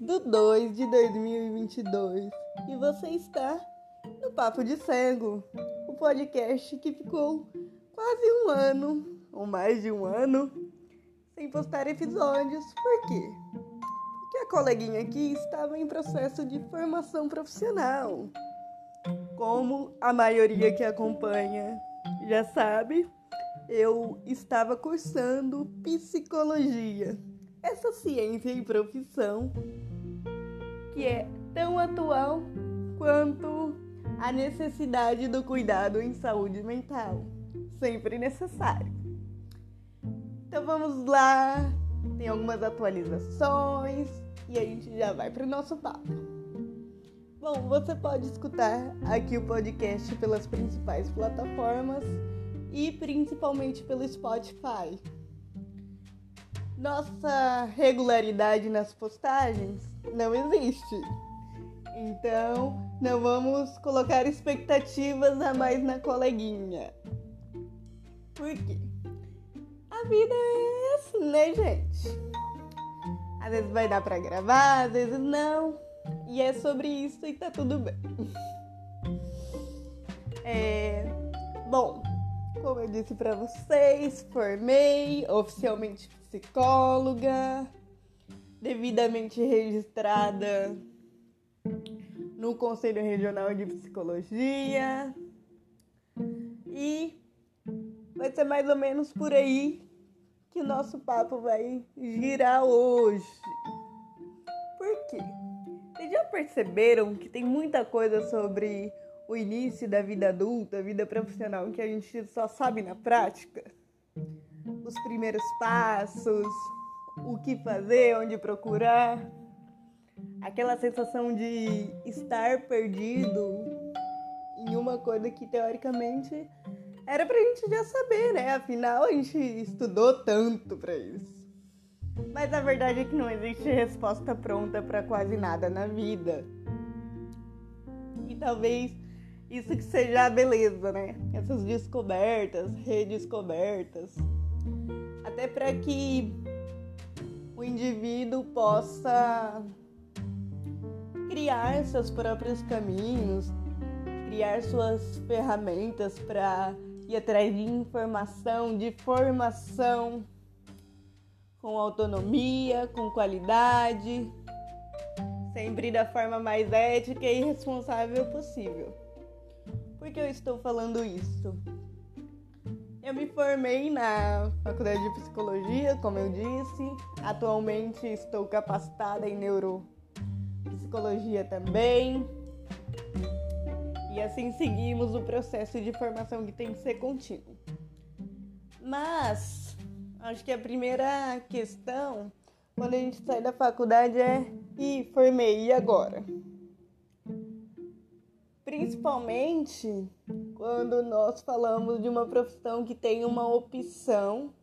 do 2 de 2022 e você está no Papo de Cego, o podcast que ficou quase um ano, ou mais de um ano, sem postar episódios. Por quê? Porque a coleguinha aqui estava em processo de formação profissional. Como a maioria que acompanha já sabe, eu estava cursando psicologia essa ciência e profissão que é tão atual quanto a necessidade do cuidado em saúde mental, sempre necessário. Então vamos lá, tem algumas atualizações e a gente já vai para o nosso papo. Bom, você pode escutar aqui o podcast pelas principais plataformas e principalmente pelo Spotify nossa regularidade nas postagens não existe. Então, não vamos colocar expectativas a mais na coleguinha. Por quê? A vida é assim, né, gente? Às vezes vai dar pra gravar, às vezes não. E é sobre isso e tá tudo bem. É... Bom, como eu disse para vocês, formei oficialmente psicóloga, devidamente registrada no Conselho Regional de Psicologia. E vai ser mais ou menos por aí que o nosso papo vai girar hoje. Por quê? Vocês já perceberam que tem muita coisa sobre o início da vida adulta, vida profissional, que a gente só sabe na prática? os primeiros passos, o que fazer, onde procurar. Aquela sensação de estar perdido em uma coisa que teoricamente era pra gente já saber, né? Afinal, a gente estudou tanto pra isso. Mas a verdade é que não existe resposta pronta para quase nada na vida. E talvez isso que seja a beleza, né? Essas descobertas, redescobertas até para que o indivíduo possa criar seus próprios caminhos, criar suas ferramentas para ir atrás de informação, de formação com autonomia, com qualidade, sempre da forma mais ética e responsável possível. Por que eu estou falando isso? Eu me formei na faculdade de psicologia, como eu disse. Atualmente estou capacitada em neuropsicologia também. E assim seguimos o processo de formação que tem que ser contínuo. Mas acho que a primeira questão quando a gente sai da faculdade é e formei e agora? Principalmente quando nós falamos de uma profissão que tem uma opção,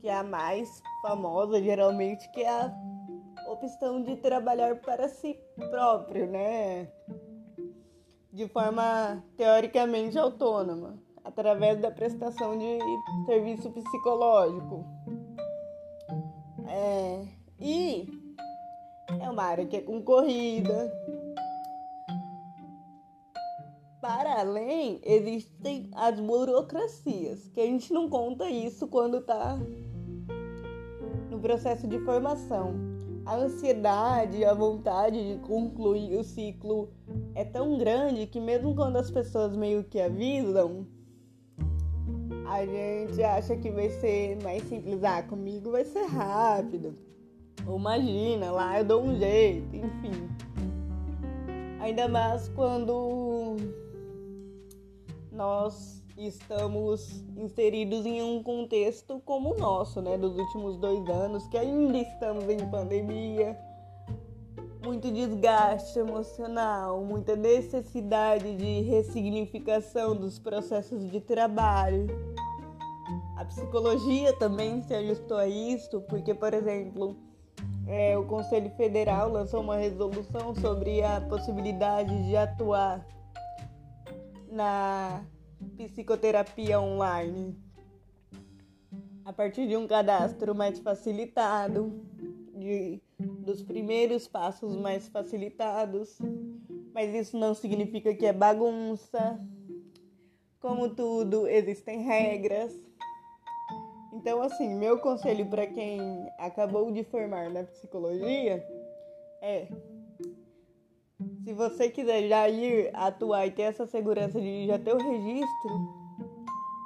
que é a mais famosa geralmente, que é a opção de trabalhar para si próprio, né? De forma teoricamente autônoma, através da prestação de serviço psicológico. É, e é uma área que é concorrida, além, existem as burocracias, que a gente não conta isso quando está no processo de formação. A ansiedade, a vontade de concluir o ciclo é tão grande que mesmo quando as pessoas meio que avisam, a gente acha que vai ser mais simples. Ah, comigo vai ser rápido. Ou imagina, lá eu dou um jeito, enfim. Ainda mais quando nós estamos inseridos em um contexto como o nosso, né, dos últimos dois anos, que ainda estamos em pandemia, muito desgaste emocional, muita necessidade de ressignificação dos processos de trabalho. A psicologia também se ajustou a isso, porque, por exemplo, é, o Conselho Federal lançou uma resolução sobre a possibilidade de atuar na psicoterapia online a partir de um cadastro mais facilitado, de dos primeiros passos mais facilitados, mas isso não significa que é bagunça. Como tudo, existem regras. Então, assim, meu conselho para quem acabou de formar na psicologia é: se você quiser já ir atuar e ter essa segurança de já ter o registro,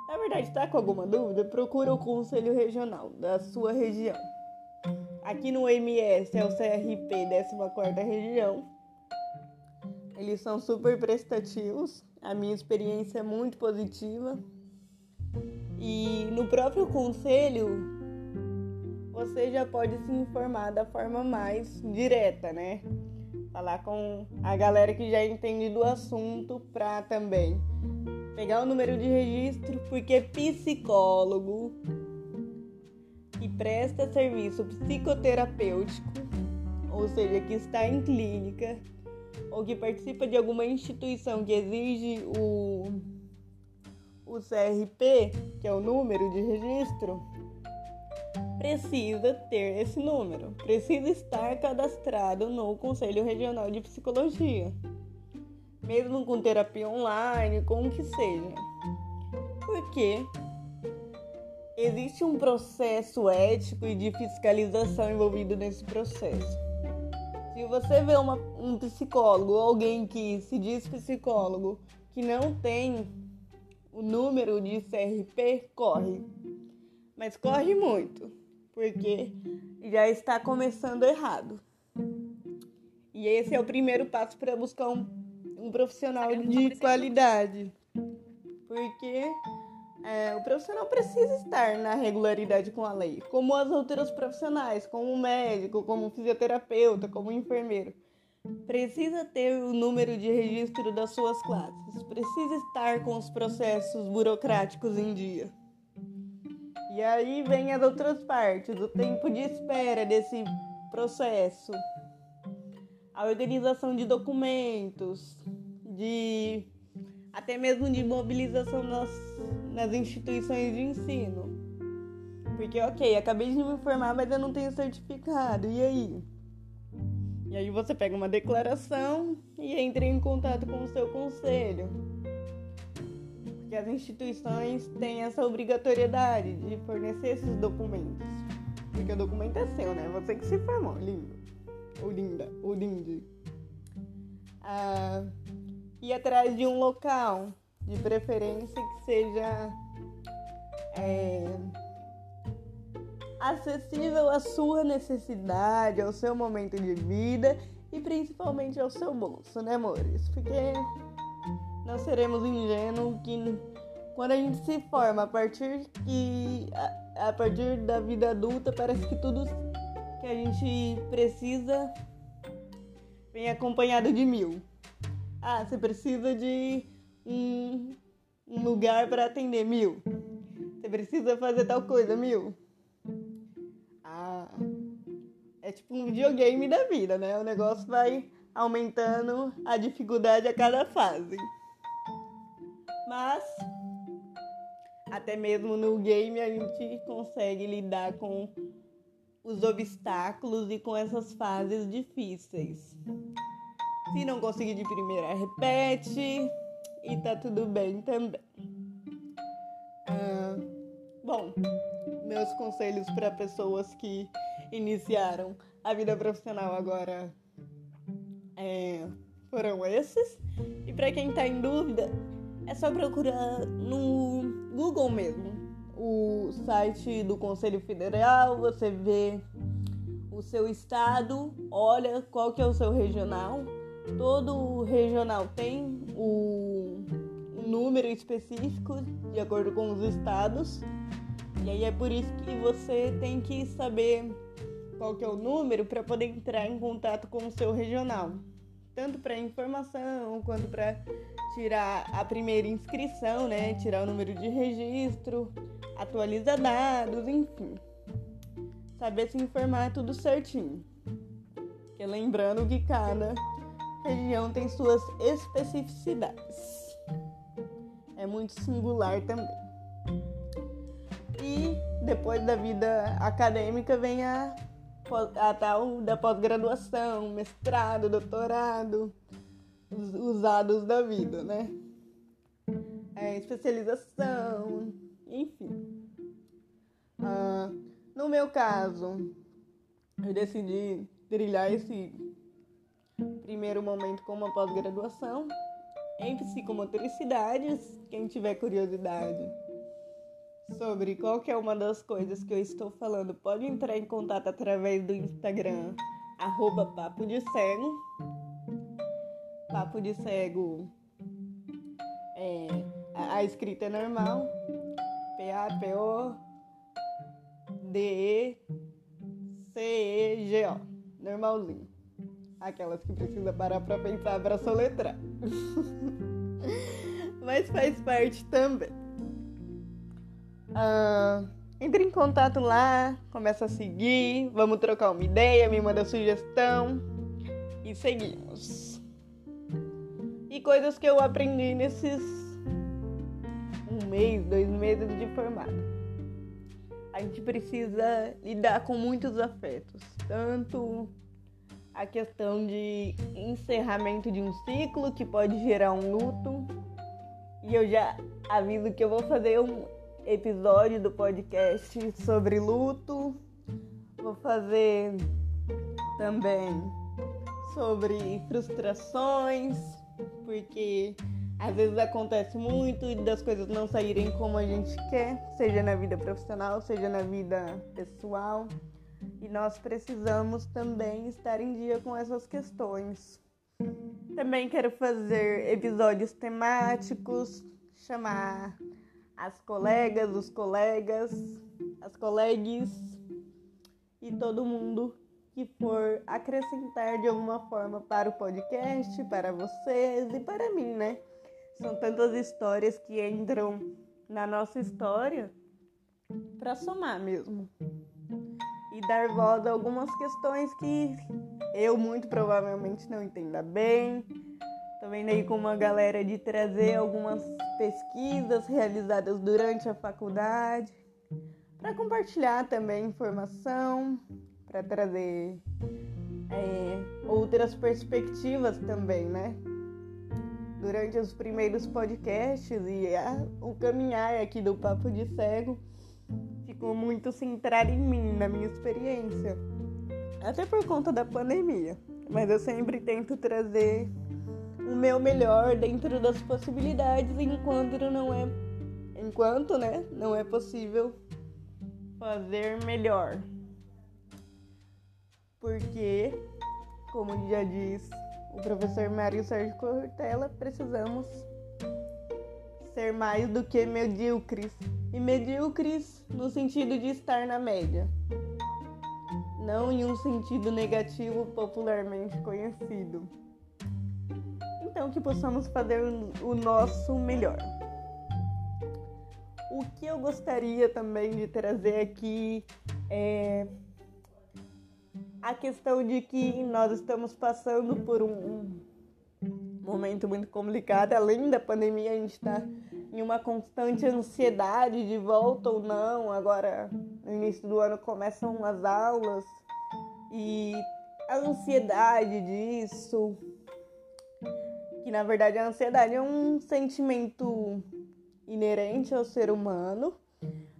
na verdade, está com alguma dúvida? Procura o conselho regional da sua região. Aqui no MS é o CRP 14 região. Eles são super prestativos. A minha experiência é muito positiva. E no próprio conselho, você já pode se informar da forma mais direta, né? Falar com a galera que já entende do assunto para também pegar o número de registro, porque psicólogo que presta serviço psicoterapêutico, ou seja, que está em clínica, ou que participa de alguma instituição que exige o, o CRP, que é o número de registro, precisa ter esse número, precisa estar cadastrado no Conselho Regional de Psicologia, mesmo com terapia online, com o que seja. Porque existe um processo ético e de fiscalização envolvido nesse processo. Se você vê uma, um psicólogo alguém que se diz psicólogo que não tem o número de CRP, corre. Mas corre muito, porque já está começando errado. E esse é o primeiro passo para buscar um, um profissional de qualidade. Porque é, o profissional precisa estar na regularidade com a lei, como as outras profissionais, como médico, como fisioterapeuta, como enfermeiro. Precisa ter o número de registro das suas classes, precisa estar com os processos burocráticos em dia. E aí vem as outras partes, o tempo de espera desse processo, a organização de documentos, de até mesmo de mobilização nas, nas instituições de ensino. Porque, ok, acabei de me formar, mas eu não tenho certificado. E aí? E aí você pega uma declaração e entra em contato com o seu conselho. Porque as instituições têm essa obrigatoriedade de fornecer esses documentos. Porque o documento é seu, né? Você que se formou, lindo. Ou linda, ou linde. Ah, atrás de um local, de preferência que seja é, acessível à sua necessidade, ao seu momento de vida e principalmente ao seu bolso, né, amores? Porque não seremos ingênuos que quando a gente se forma a partir que a, a partir da vida adulta parece que tudo que a gente precisa vem acompanhado de mil. Ah, você precisa de um, um lugar para atender mil. Você precisa fazer tal coisa, mil. Ah, é tipo um videogame da vida, né? O negócio vai aumentando a dificuldade a cada fase. Mas até mesmo no game a gente consegue lidar com os obstáculos e com essas fases difíceis. Se não conseguir de primeira, repete e tá tudo bem também. Ah, bom, meus conselhos para pessoas que iniciaram a vida profissional agora é, foram esses. E para quem tá em dúvida, é só procurar no Google mesmo. O site do Conselho Federal, você vê o seu estado, olha qual que é o seu regional. Todo regional tem o, número específico de acordo com os estados. E aí é por isso que você tem que saber qual que é o número para poder entrar em contato com o seu regional, tanto para informação quanto para tirar a primeira inscrição, né, tirar o número de registro, atualizar dados, enfim. Saber se informar tudo certinho. Porque lembrando que cada região tem suas especificidades. É muito singular também. E depois da vida acadêmica vem a a tal da pós-graduação, mestrado, doutorado, os usados da vida, né? É, especialização, enfim. Ah, no meu caso, eu decidi trilhar esse primeiro momento com uma pós-graduação em psicomotricidades. Quem tiver curiosidade sobre qualquer uma das coisas que eu estou falando, pode entrar em contato através do Instagram, arroba Papo de Cego. Papo de Cego é, a, a escrita é normal. P-A-P-O-D-E-C-E-G-O. Normalzinho. Aquelas que precisa parar pra pensar pra soletrar. Mas faz parte também. Ah, entre em contato lá, começa a seguir, vamos trocar uma ideia, me manda sugestão e seguimos. E coisas que eu aprendi nesses um mês, dois meses de formado. A gente precisa lidar com muitos afetos, tanto a questão de encerramento de um ciclo que pode gerar um luto. E eu já aviso que eu vou fazer um episódio do podcast sobre luto. Vou fazer também sobre frustrações, porque às vezes acontece muito e das coisas não saírem como a gente quer, seja na vida profissional, seja na vida pessoal. E nós precisamos também estar em dia com essas questões. Também quero fazer episódios temáticos, chamar as colegas, os colegas, as colegues e todo mundo que for acrescentar de alguma forma para o podcast, para vocês e para mim, né? São tantas histórias que entram na nossa história para somar mesmo. E dar voz a algumas questões que eu muito provavelmente não entenda bem, Tô vendo aí com uma galera de trazer algumas pesquisas realizadas durante a faculdade para compartilhar também informação, para trazer é, outras perspectivas também, né? Durante os primeiros podcasts e a, o caminhar aqui do Papo de Cego ficou muito centrado em mim, na minha experiência. Até por conta da pandemia. Mas eu sempre tento trazer o meu melhor dentro das possibilidades enquanto não é enquanto, né, não é possível fazer melhor. Porque, como já diz o professor Mário Sérgio Cortella, precisamos ser mais do que medíocres. E medíocres no sentido de estar na média. Não em um sentido negativo popularmente conhecido então que possamos fazer o nosso melhor. O que eu gostaria também de trazer aqui é a questão de que nós estamos passando por um momento muito complicado. Além da pandemia, a gente está em uma constante ansiedade de volta ou não. Agora, no início do ano, começam as aulas e a ansiedade disso, que na verdade a ansiedade é um sentimento inerente ao ser humano,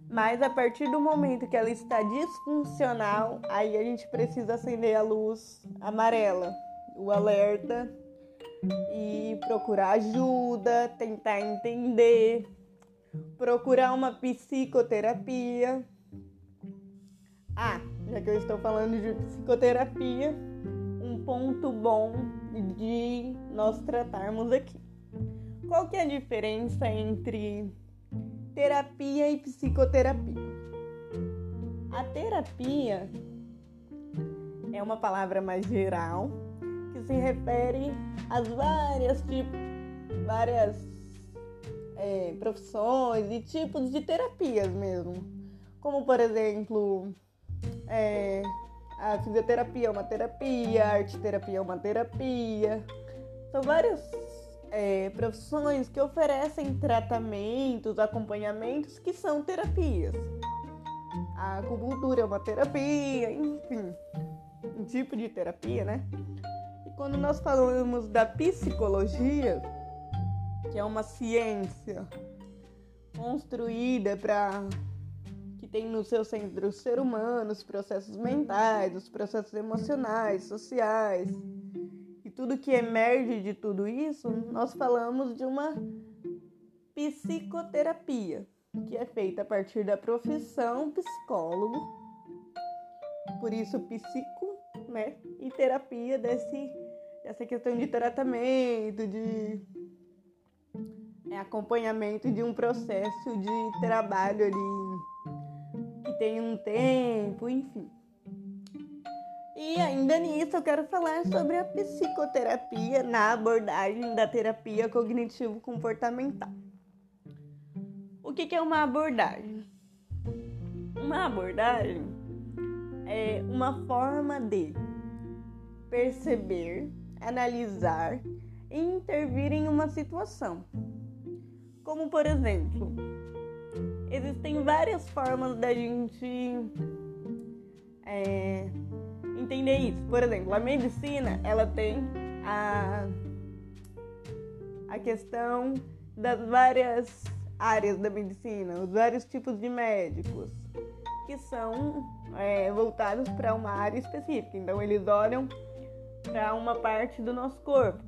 mas a partir do momento que ela está disfuncional, aí a gente precisa acender a luz amarela, o alerta e procurar ajuda, tentar entender, procurar uma psicoterapia. Ah, já que eu estou falando de psicoterapia, um ponto bom de nós tratarmos aqui. Qual que é a diferença entre terapia e psicoterapia? A terapia é uma palavra mais geral que se refere às várias tipos, várias é, profissões e tipos de terapias mesmo, como por exemplo é, a fisioterapia é uma terapia, a arte terapia é uma terapia. São várias é, profissões que oferecem tratamentos, acompanhamentos que são terapias. A acupuntura é uma terapia, enfim. um tipo de terapia, né? E quando nós falamos da psicologia, que é uma ciência construída para tem no seu centro o ser humano, os processos mentais, os processos emocionais, sociais e tudo que emerge de tudo isso, nós falamos de uma psicoterapia, que é feita a partir da profissão psicólogo, por isso psico, né? E terapia desse, dessa questão de tratamento, de é, acompanhamento de um processo de trabalho ali tem um tempo, enfim. E ainda nisso eu quero falar sobre a psicoterapia na abordagem da terapia cognitivo-comportamental que, que é uma abordagem? Uma abordagem é uma forma de perceber, analisar e intervir em uma situação. Como, por exemplo, existem várias formas da gente é, entender isso. Por exemplo, a medicina ela tem a, a questão das várias áreas da medicina, os vários tipos de médicos, que são é, voltados para uma área específica. Então, eles olham para uma parte do nosso corpo.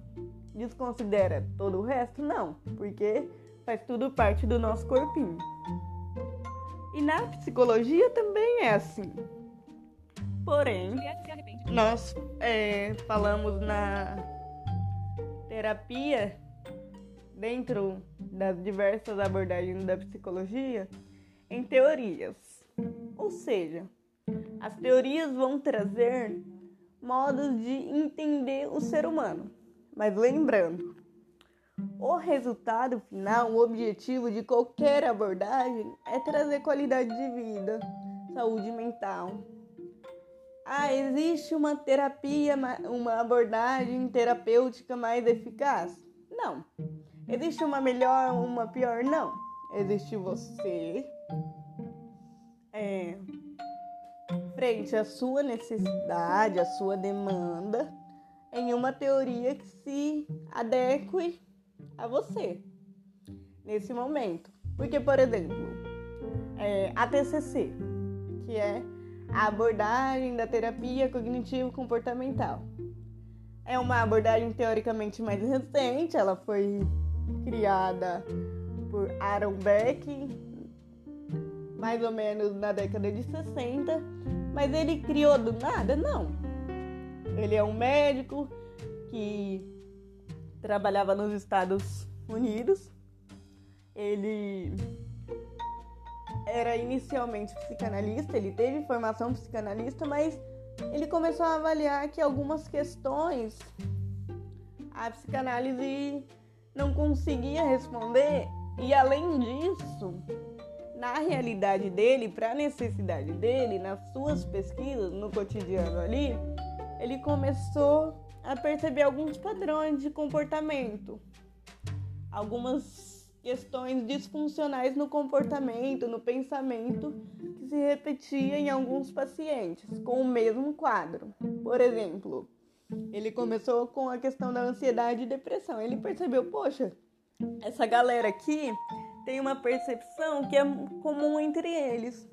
Desconsidera todo o resto? Não, porque faz tudo parte do nosso corpinho. E na psicologia também é assim. Porém, nós é, falamos na terapia dentro das diversas abordagens da psicologia em teorias. Ou seja, as teorias vão trazer modos de entender o ser humano. Mas lembrando, o resultado final, o objetivo de qualquer abordagem é trazer qualidade de vida, saúde mental. Ah, existe uma terapia, uma abordagem terapêutica mais eficaz? Não. Existe uma melhor, uma pior? Não. Existe você é, frente à sua necessidade, à sua demanda, em uma teoria que se adeque a você nesse momento. Porque, por exemplo, é, a TCC, que é a abordagem da terapia cognitivo-comportamental. É uma abordagem teoricamente mais recente, ela foi criada por Aaron Beck, mais ou menos na década de 60, mas ele criou do nada? Não. Ele é um médico que trabalhava nos Estados Unidos. Ele era inicialmente psicanalista, ele teve formação psicanalista, mas ele começou a avaliar que algumas questões a psicanálise não conseguia responder e além disso, na realidade dele, para a necessidade dele, nas suas pesquisas, no cotidiano ali, ele começou a perceber alguns padrões de comportamento, algumas questões disfuncionais no comportamento, no pensamento, que se repetia em alguns pacientes com o mesmo quadro. Por exemplo, ele começou com a questão da ansiedade e depressão. Ele percebeu, poxa, essa galera aqui tem uma percepção que é comum entre eles.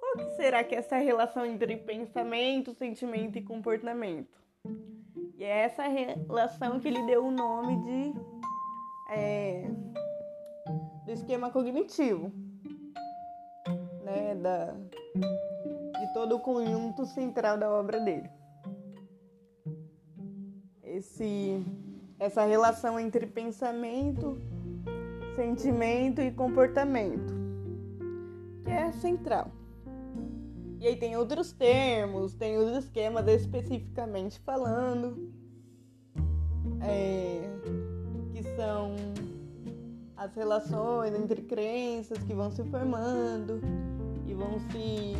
Qual que será que é essa relação entre pensamento, sentimento e comportamento? E é essa relação que ele deu o nome de é, do esquema cognitivo, né, da, de todo o conjunto central da obra dele esse, essa relação entre pensamento, sentimento e comportamento, que é central. E aí tem outros termos, tem os esquemas especificamente falando, é, que são as relações entre crenças que vão se formando e vão se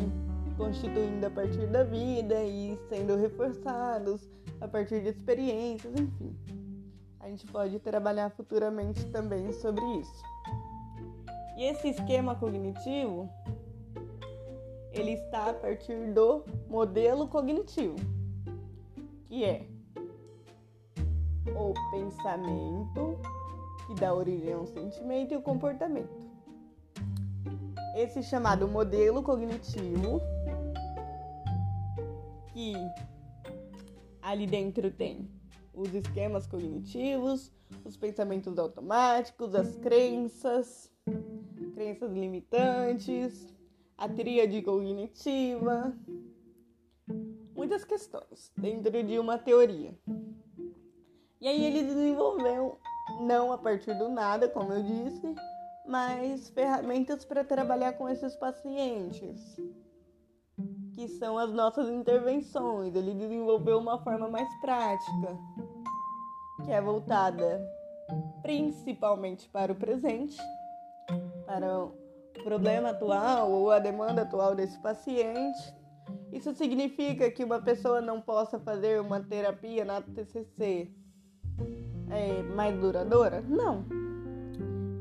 constituindo a partir da vida e sendo reforçados a partir de experiências, enfim. A gente pode trabalhar futuramente também sobre isso. E esse esquema cognitivo, ele está a partir do modelo cognitivo. que é o pensamento, que dá origem ao sentimento, e o comportamento. Esse chamado modelo cognitivo, que ali dentro tem os esquemas cognitivos, os pensamentos automáticos, as crenças, crenças limitantes, a tríade cognitiva, muitas questões dentro de uma teoria. E aí ele desenvolveu, não a partir do nada, como eu disse, mas ferramentas para trabalhar com esses pacientes, que são as nossas intervenções. Ele desenvolveu uma forma mais prática, que é voltada principalmente para o presente, para problema atual ou a demanda atual desse paciente. Isso significa que uma pessoa não possa fazer uma terapia na TCC é, mais duradoura? Não.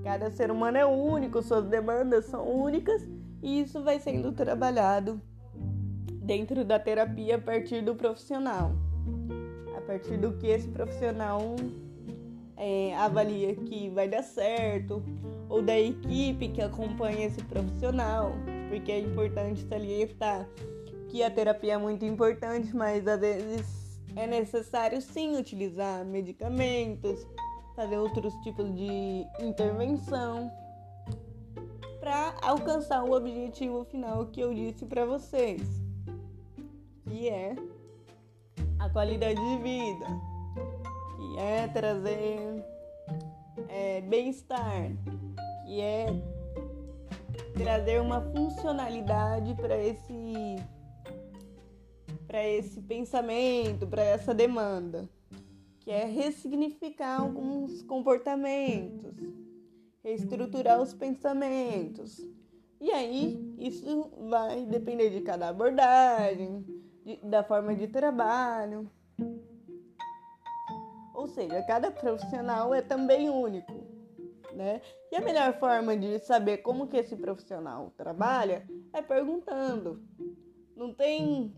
Cada ser humano é único, suas demandas são únicas e isso vai sendo trabalhado dentro da terapia a partir do profissional. A partir do que esse profissional é, avalia que vai dar certo, ou da equipe que acompanha esse profissional, porque é importante salientar que a terapia é muito importante, mas às vezes é necessário sim utilizar medicamentos, fazer outros tipos de intervenção para alcançar o objetivo final que eu disse para vocês, que é a qualidade de vida, que é trazer é, bem-estar, que é trazer uma funcionalidade para esse para esse pensamento, para essa demanda, que é ressignificar alguns comportamentos, reestruturar os pensamentos. E aí, isso vai depender de cada abordagem, de, da forma de trabalho. Ou seja, cada profissional é também único, né? E a melhor forma de saber como que esse profissional trabalha é perguntando. Não tem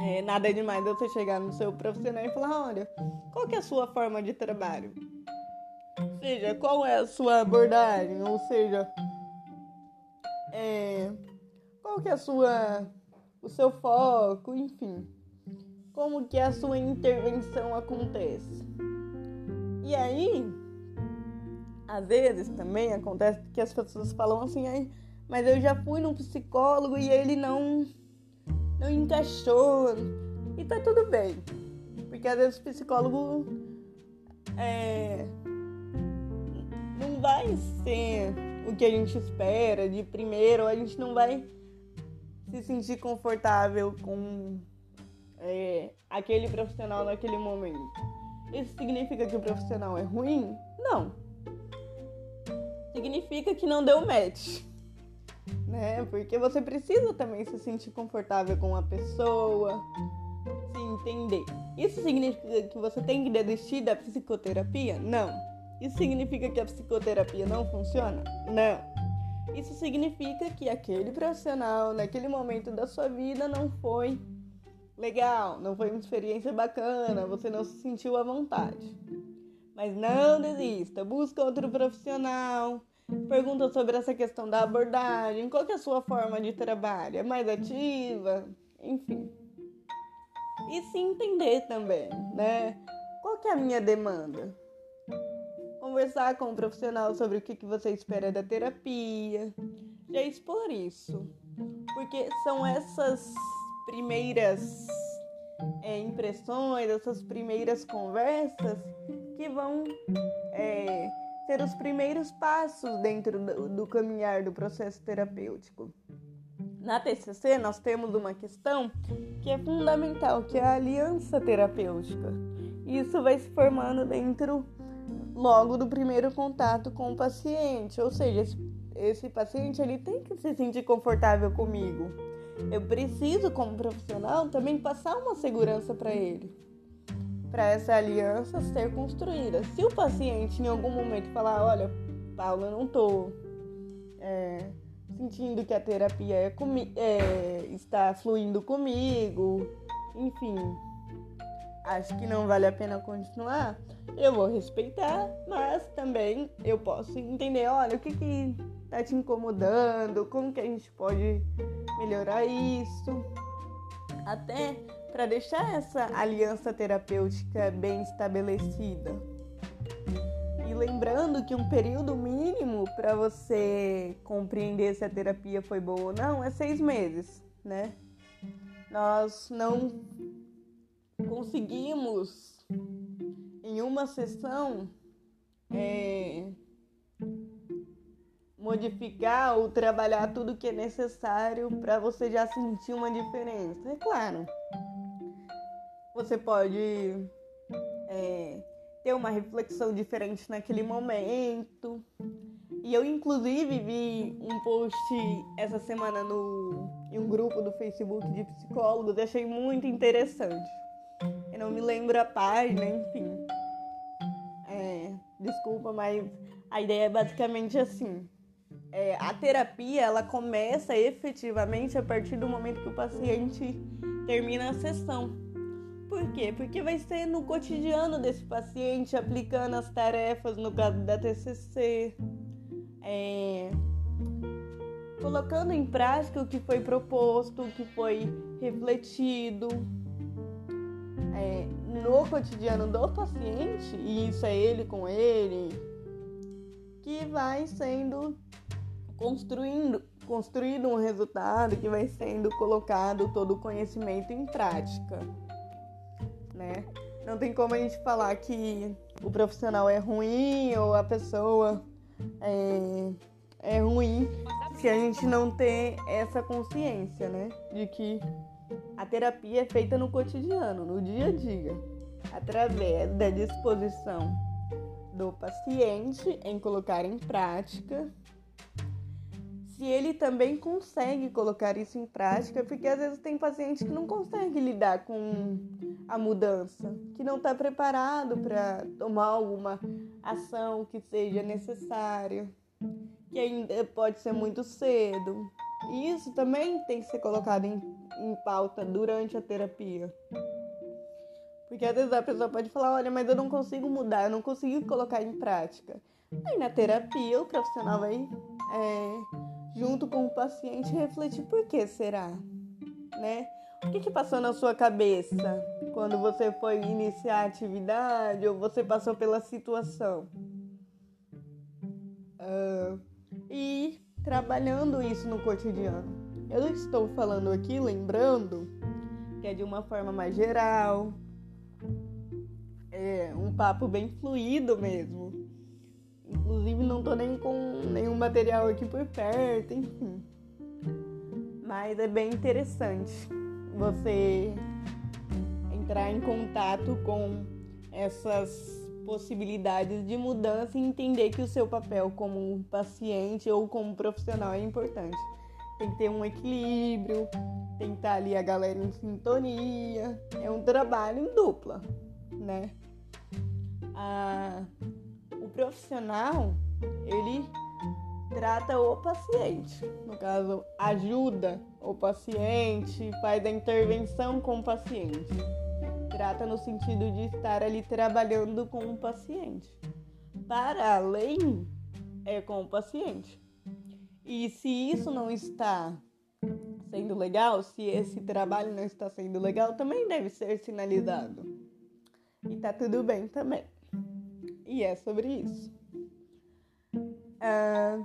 é, nada demais você chegar no seu profissional e falar, olha, qual que é a sua forma de trabalho? Ou seja, qual é a sua abordagem? Ou seja, é, qual que é a sua, o seu foco, enfim. Como que a sua intervenção acontece? E aí, às vezes também acontece que as pessoas falam assim, aí, mas eu já fui num psicólogo e ele não não encaixou. E tá tudo bem. Porque às vezes o psicólogo é, não vai ser o que a gente espera de primeiro, a gente não vai se sentir confortável com é, aquele profissional naquele momento. Isso significa que o profissional é ruim? Não. Significa que não deu match né? Porque você precisa também se sentir confortável com a pessoa, se entender. Isso significa que você tem que desistir da psicoterapia? Não. Isso significa que a psicoterapia não funciona? Não. Isso significa que aquele profissional, naquele momento da sua vida, não foi legal, não foi uma experiência bacana, você não se sentiu à vontade. Mas não desista, busca outro profissional, Pergunta sobre essa questão da abordagem, qual é a sua forma de trabalho? É mais ativa? Enfim. E se entender também, né? Qual que é a minha demanda? Conversar com o um profissional sobre o que, que você espera da terapia. Já expor isso. Porque são essas primeiras é, impressões, essas primeiras conversas que vão é, ser os primeiros passos dentro do, do caminhar do processo terapêutico. Na TCC, nós temos uma questão que é fundamental, que é a aliança terapêutica. Isso vai se formando dentro logo do primeiro contato com o paciente, ou seja, esse, esse paciente ele tem que se sentir confortável comigo. Eu preciso, como profissional, também passar uma segurança para ele para essa aliança ser construída. Se o paciente em algum momento falar, olha, Paulo, eu não estou é, sentindo que a terapia é, é, está fluindo comigo, enfim, acho que não vale a pena continuar, eu vou respeitar, mas também eu posso entender, olha, o que que tá te incomodando, como que a gente pode melhorar isso, até para deixar essa aliança terapêutica bem estabelecida. E lembrando que um período mínimo para você compreender se a terapia foi boa ou não é seis meses, né? Nós não conseguimos em uma sessão é, modificar ou trabalhar tudo que é necessário para você já sentir uma diferença. É claro, você pode é, ter uma reflexão diferente naquele momento. E eu, inclusive, vi um post essa semana no, em um grupo do Facebook de psicólogos e achei muito interessante. Eu não me lembro a página, enfim. É, desculpa, mas a ideia é basicamente assim. É, a terapia ela começa efetivamente a partir do momento que o paciente termina a sessão. Por quê? Porque vai ser no cotidiano desse paciente aplicando as tarefas, no caso da TCC, é, colocando em prática o que foi proposto, o que foi refletido é, no cotidiano do paciente, e isso é ele com ele, que vai sendo construindo, construído um resultado, que vai sendo colocado todo o conhecimento em prática né? Não tem como a gente falar que o profissional é ruim ou a pessoa é, é ruim se a gente não ter essa consciência, né? De que a terapia é feita no cotidiano, no dia a dia, através da disposição do paciente em colocar em prática se ele também consegue colocar isso em prática, porque às vezes tem paciente que não consegue lidar com a mudança, que não está preparado para tomar alguma ação que seja necessária, que ainda pode ser muito cedo. E isso também tem que ser colocado em, em pauta durante a terapia. Porque às vezes a pessoa pode falar: olha, mas eu não consigo mudar, eu não consigo colocar em prática. Aí na terapia o profissional vai é, junto com o paciente, refletir por que será, né? O que, que passou na sua cabeça quando você foi iniciar a atividade ou você passou pela situação? Uh, e trabalhando isso no cotidiano. Eu estou falando aqui, lembrando que é de uma forma mais geral, é um papo bem fluido mesmo. Inclusive não tô nem com nenhum material aqui por perto, enfim. Mas é bem interessante você entrar em contato com essas possibilidades de mudança e entender que o seu papel como paciente ou como profissional é importante. Tem que ter um equilíbrio, tem que estar ali a galera em sintonia. É um trabalho em dupla, né? Ah, profissional, ele trata o paciente. No caso, ajuda o paciente, faz a intervenção com o paciente. Trata no sentido de estar ali trabalhando com o paciente. Para além, é com o paciente. E se isso não está sendo legal, se esse trabalho não está sendo legal, também deve ser sinalizado. E tá tudo bem também. E é sobre isso. Ah,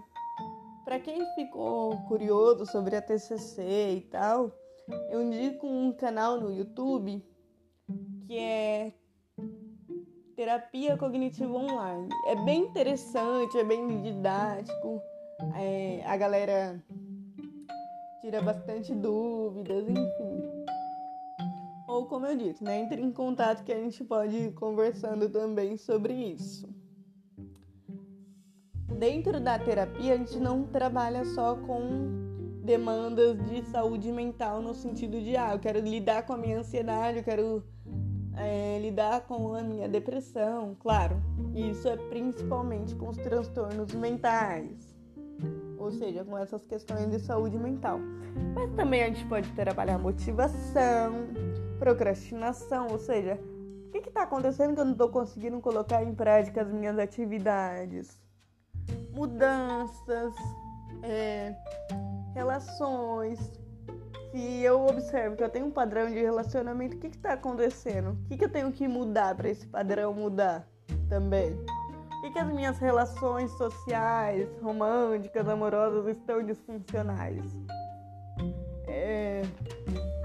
Para quem ficou curioso sobre a TCC e tal, eu indico um canal no YouTube que é Terapia Cognitiva Online. É bem interessante, é bem didático. É, a galera tira bastante dúvidas, enfim. Ou como eu disse, né, entre em contato que a gente pode ir conversando também sobre isso. Dentro da terapia, a gente não trabalha só com demandas de saúde mental no sentido de, ah, eu quero lidar com a minha ansiedade, eu quero é, lidar com a minha depressão. Claro, isso é principalmente com os transtornos mentais, ou seja, com essas questões de saúde mental. Mas também a gente pode trabalhar motivação, procrastinação, ou seja, O que está acontecendo que eu não estou conseguindo colocar em prática as minhas atividades? Mudanças, é, relações. Se eu observo que eu tenho um padrão de relacionamento, o que está acontecendo? O que, que eu tenho que mudar para esse padrão mudar também? Que, que as minhas relações sociais, românticas, amorosas estão disfuncionais? É,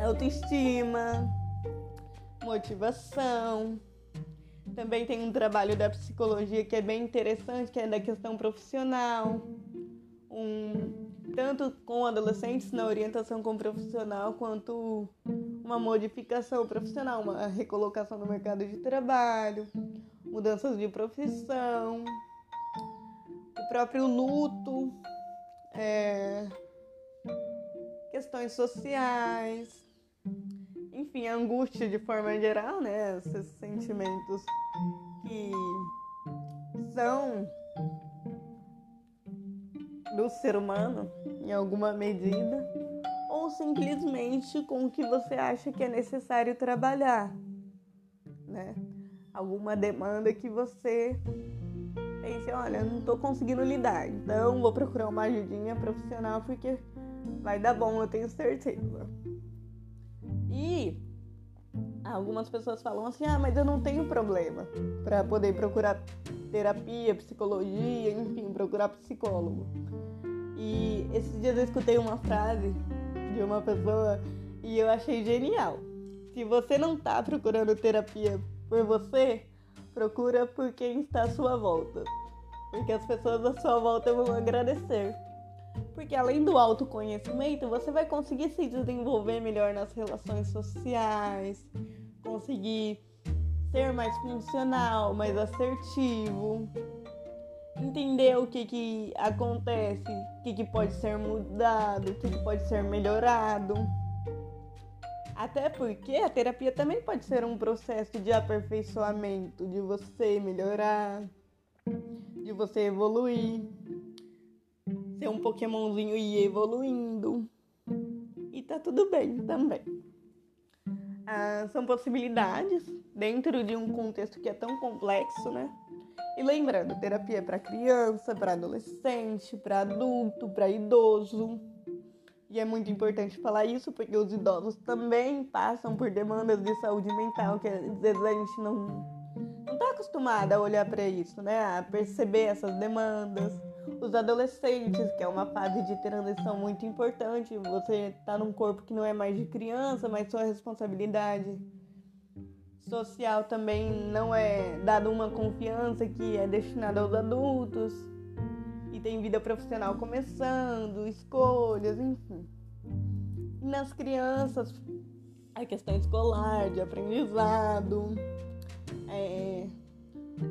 autoestima, motivação. Também tem um trabalho da psicologia que é bem interessante, que é da questão profissional. Um, tanto com adolescentes na orientação com profissional, quanto uma modificação profissional, uma recolocação no mercado de trabalho, mudanças de profissão, o próprio luto, é, questões sociais enfim, angústia de forma geral, né? Esses sentimentos que são do ser humano em alguma medida, ou simplesmente com o que você acha que é necessário trabalhar, né? Alguma demanda que você pense, olha, não estou conseguindo lidar, então vou procurar uma ajudinha profissional porque vai dar bom, eu tenho certeza. E algumas pessoas falam assim: ah, mas eu não tenho problema para poder procurar terapia, psicologia, enfim, procurar psicólogo. E esses dias eu escutei uma frase de uma pessoa e eu achei genial. Se você não está procurando terapia por você, procura por quem está à sua volta. Porque as pessoas à sua volta vão agradecer. Porque além do autoconhecimento, você vai conseguir se desenvolver melhor nas relações sociais, conseguir ser mais funcional, mais assertivo, entender o que, que acontece, o que, que pode ser mudado, o que, que pode ser melhorado. Até porque a terapia também pode ser um processo de aperfeiçoamento, de você melhorar, de você evoluir ser um Pokémonzinho e ir evoluindo. E tá tudo bem também. Ah, são possibilidades dentro de um contexto que é tão complexo, né? E lembrando, terapia é para criança, para adolescente, para adulto, para idoso. E é muito importante falar isso porque os idosos também passam por demandas de saúde mental que às vezes a gente não não tá acostumada a olhar para isso, né? A perceber essas demandas os adolescentes, que é uma fase de transição muito importante. Você está num corpo que não é mais de criança, mas sua responsabilidade social também não é dada uma confiança que é destinada aos adultos. E tem vida profissional começando, escolhas, enfim. E nas crianças, a questão escolar, de aprendizado, é,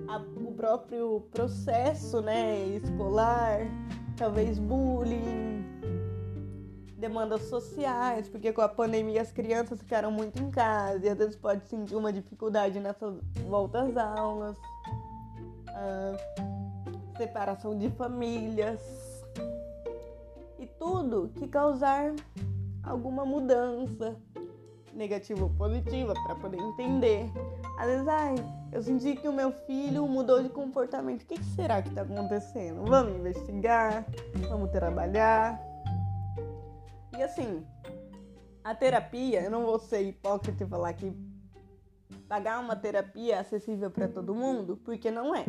a, o próprio processo né, escolar, talvez bullying, demandas sociais, porque com a pandemia as crianças ficaram muito em casa e às vezes pode sentir uma dificuldade nessas voltas às aulas, separação de famílias. E tudo que causar alguma mudança negativa ou positiva para poder entender. Às vezes, ai, eu senti que o meu filho mudou de comportamento. O que, será que está acontecendo? Vamos investigar, vamos trabalhar. E assim, a terapia, eu não vou ser hipócrita e falar que pagar uma terapia é acessível para todo mundo, porque não é.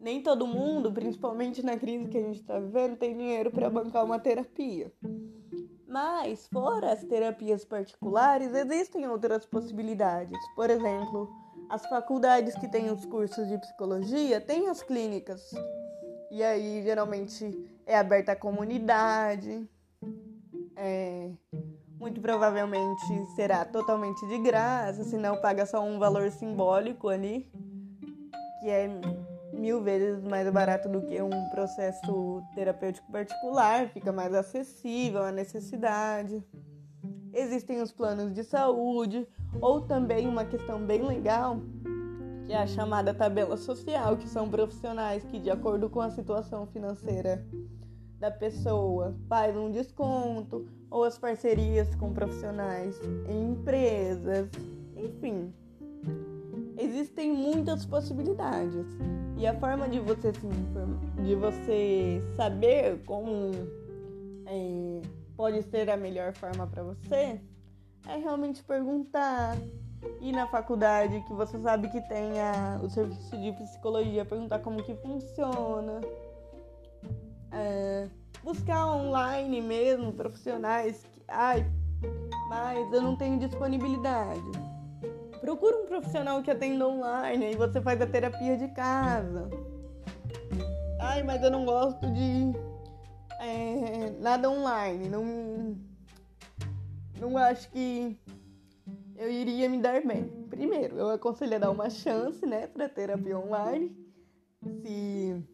Nem todo mundo, principalmente na crise que a gente está vivendo, tem dinheiro para bancar uma terapia. Mas, fora as terapias particulares, existem outras possibilidades. Por exemplo, as faculdades que têm os cursos de psicologia têm as clínicas. E aí, geralmente, é aberta à comunidade. É, muito provavelmente será totalmente de graça, se não paga só um valor simbólico ali, que é mil vezes mais barato do que um processo terapêutico particular, fica mais acessível à necessidade. Existem os planos de saúde, ou também uma questão bem legal, que é a chamada tabela social, que são profissionais que, de acordo com a situação financeira da pessoa, faz um desconto, ou as parcerias com profissionais em empresas, enfim existem muitas possibilidades. E a forma de você se de você saber como é, pode ser a melhor forma para você é realmente perguntar. Ir na faculdade que você sabe que tem a, o serviço de psicologia, perguntar como que funciona. É, buscar online mesmo, profissionais que, ai, mas eu não tenho disponibilidade. Procura um profissional que atenda online e você faz a terapia de casa. Ai, mas eu não gosto de é, nada online. Não, não acho que eu iria me dar bem. Primeiro, eu aconselho a dar uma chance, né, para terapia online, se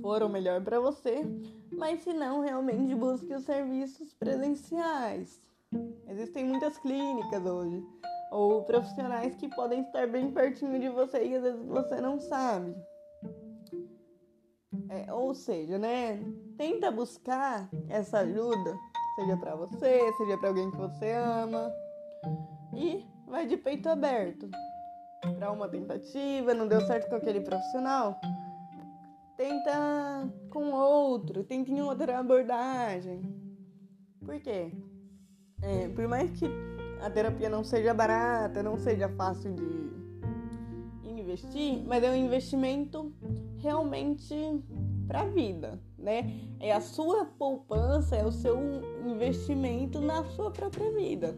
for o melhor para você, mas se não, realmente busque os serviços presenciais. Existem muitas clínicas hoje ou profissionais que podem estar bem pertinho de você e às vezes você não sabe. É, ou seja, né? Tenta buscar essa ajuda, seja para você, seja para alguém que você ama, e vai de peito aberto. Para uma tentativa, não deu certo com aquele profissional, tenta com outro, tenta em outra abordagem. Por quê? É, por mais que a terapia não seja barata, não seja fácil de investir, mas é um investimento realmente para a vida, né? É a sua poupança, é o seu investimento na sua própria vida,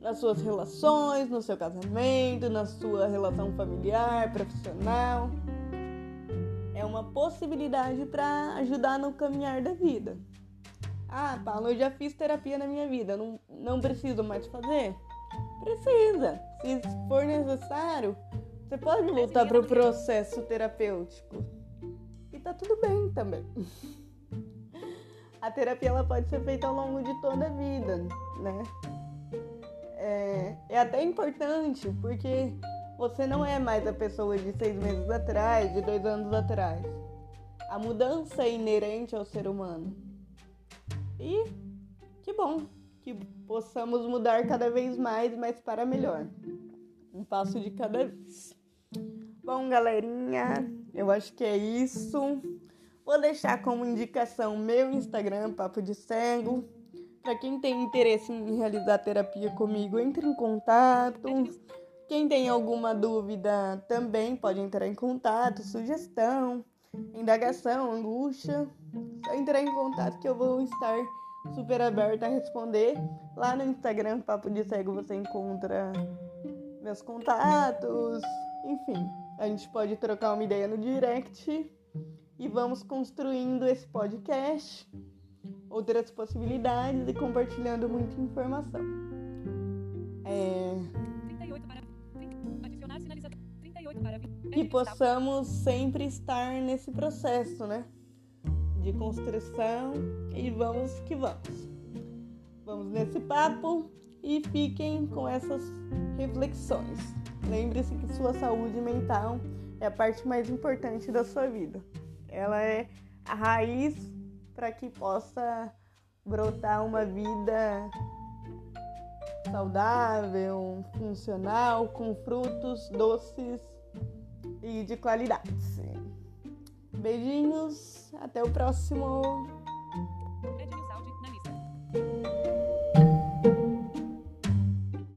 nas suas relações, no seu casamento, na sua relação familiar, profissional. É uma possibilidade para ajudar no caminhar da vida. Ah, Paulo, eu já fiz terapia na minha vida, não, não preciso mais fazer? Precisa. Se for necessário, você pode voltar para o processo terapêutico. E tá tudo bem também. A terapia ela pode ser feita ao longo de toda a vida, né? É, é até importante porque você não é mais a pessoa de seis meses atrás, de dois anos atrás. A mudança é inerente ao ser humano. E que bom que possamos mudar cada vez mais, mas para melhor. Um passo de cada vez. Bom, galerinha, eu acho que é isso. Vou deixar como indicação meu Instagram, Papo de Cego. Para quem tem interesse em realizar terapia comigo, entre em contato. Quem tem alguma dúvida também pode entrar em contato, sugestão, indagação, angústia. Só entrar em contato que eu vou estar super aberta a responder. Lá no Instagram, Papo de Cego, você encontra meus contatos, enfim. A gente pode trocar uma ideia no direct e vamos construindo esse podcast, outras possibilidades e compartilhando muita informação. É... 38 para... E possamos sempre estar nesse processo, né? De construção e vamos que vamos. Vamos nesse papo e fiquem com essas reflexões. Lembre-se que sua saúde mental é a parte mais importante da sua vida. Ela é a raiz para que possa brotar uma vida saudável, funcional, com frutos doces e de qualidade. Beijinhos, até o próximo.